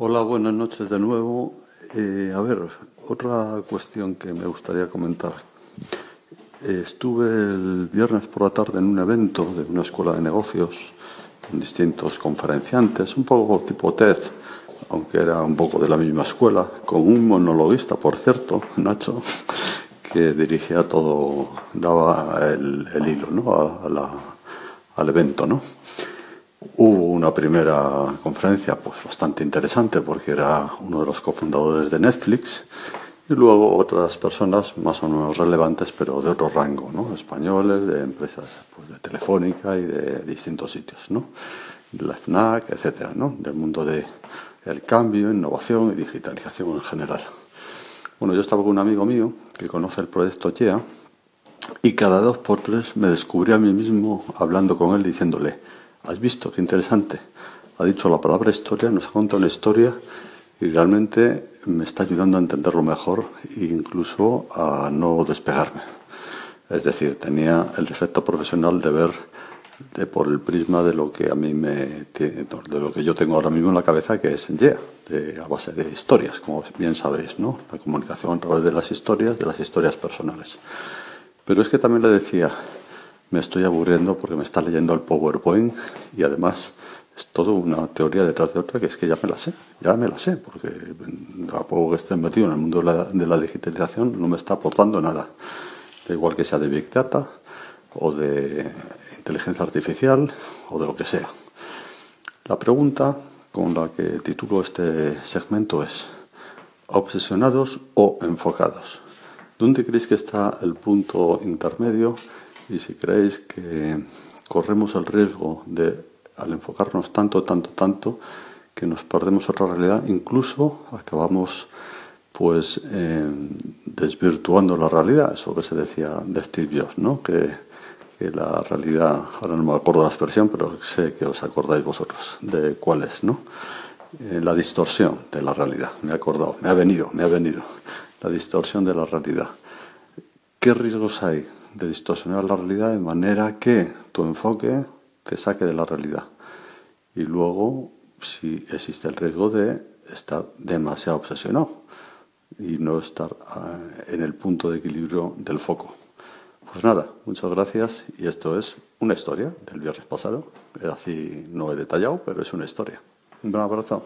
Hola, buenas noches de nuevo. Eh, a ver, otra cuestión que me gustaría comentar. Eh, estuve el viernes por la tarde en un evento de una escuela de negocios con distintos conferenciantes, un poco tipo TED, aunque era un poco de la misma escuela, con un monologuista, por cierto, Nacho, que dirigía todo, daba el, hilo ¿no? al evento, ¿no? Hubo una primera conferencia pues bastante interesante porque era uno de los cofundadores de Netflix y luego otras personas más o menos relevantes pero de otro rango, ¿no? españoles, de empresas pues, de telefónica y de distintos sitios, ¿no? de la FNAC, etcétera, ¿no? del mundo del el cambio, innovación y digitalización en general. Bueno, yo estaba con un amigo mío que conoce el proyecto YEA y cada dos por tres me descubrí a mí mismo hablando con él diciéndole ¿Has visto qué interesante? Ha dicho la palabra historia, nos ha contado una historia y realmente me está ayudando a entenderlo mejor e incluso a no despegarme. Es decir, tenía el defecto profesional de ver de, por el prisma de lo que a mí me de lo que yo tengo ahora mismo en la cabeza, que es yeah, de, a base de historias, como bien sabéis, ¿no? La comunicación a través de las historias, de las historias personales. Pero es que también le decía, me estoy aburriendo porque me está leyendo el PowerPoint y además es todo una teoría detrás de otra que es que ya me la sé, ya me la sé, porque a poco que esté metido en el mundo de la, digitalización no me está aportando nada. Da igual que sea de Big Data o de inteligencia artificial o de lo que sea. La pregunta con la que titulo este segmento es ¿obsesionados o enfocados? ¿Dónde creéis que está el punto intermedio? Y si creéis que corremos el riesgo de, al enfocarnos tanto, tanto, tanto, que nos perdemos otra realidad, incluso acabamos pues eh, desvirtuando la realidad, eso que se decía de Steve Jobs, ¿no? que, la realidad, ahora no me acuerdo la expresión, pero sé que os acordáis vosotros de cuál es, ¿no? Eh, la distorsión de la realidad, me he acordado, me ha venido, me ha venido, la distorsión de la realidad. ¿Qué riesgos hay de distorsionar la realidad de manera que tu enfoque te saque de la realidad. Y luego, si existe el riesgo de estar demasiado obsesionado y no estar eh, en el punto de equilibrio del foco. Pues nada, muchas gracias y esto es una historia del viernes pasado. Así no he detallado, pero es una historia. Un gran abrazo.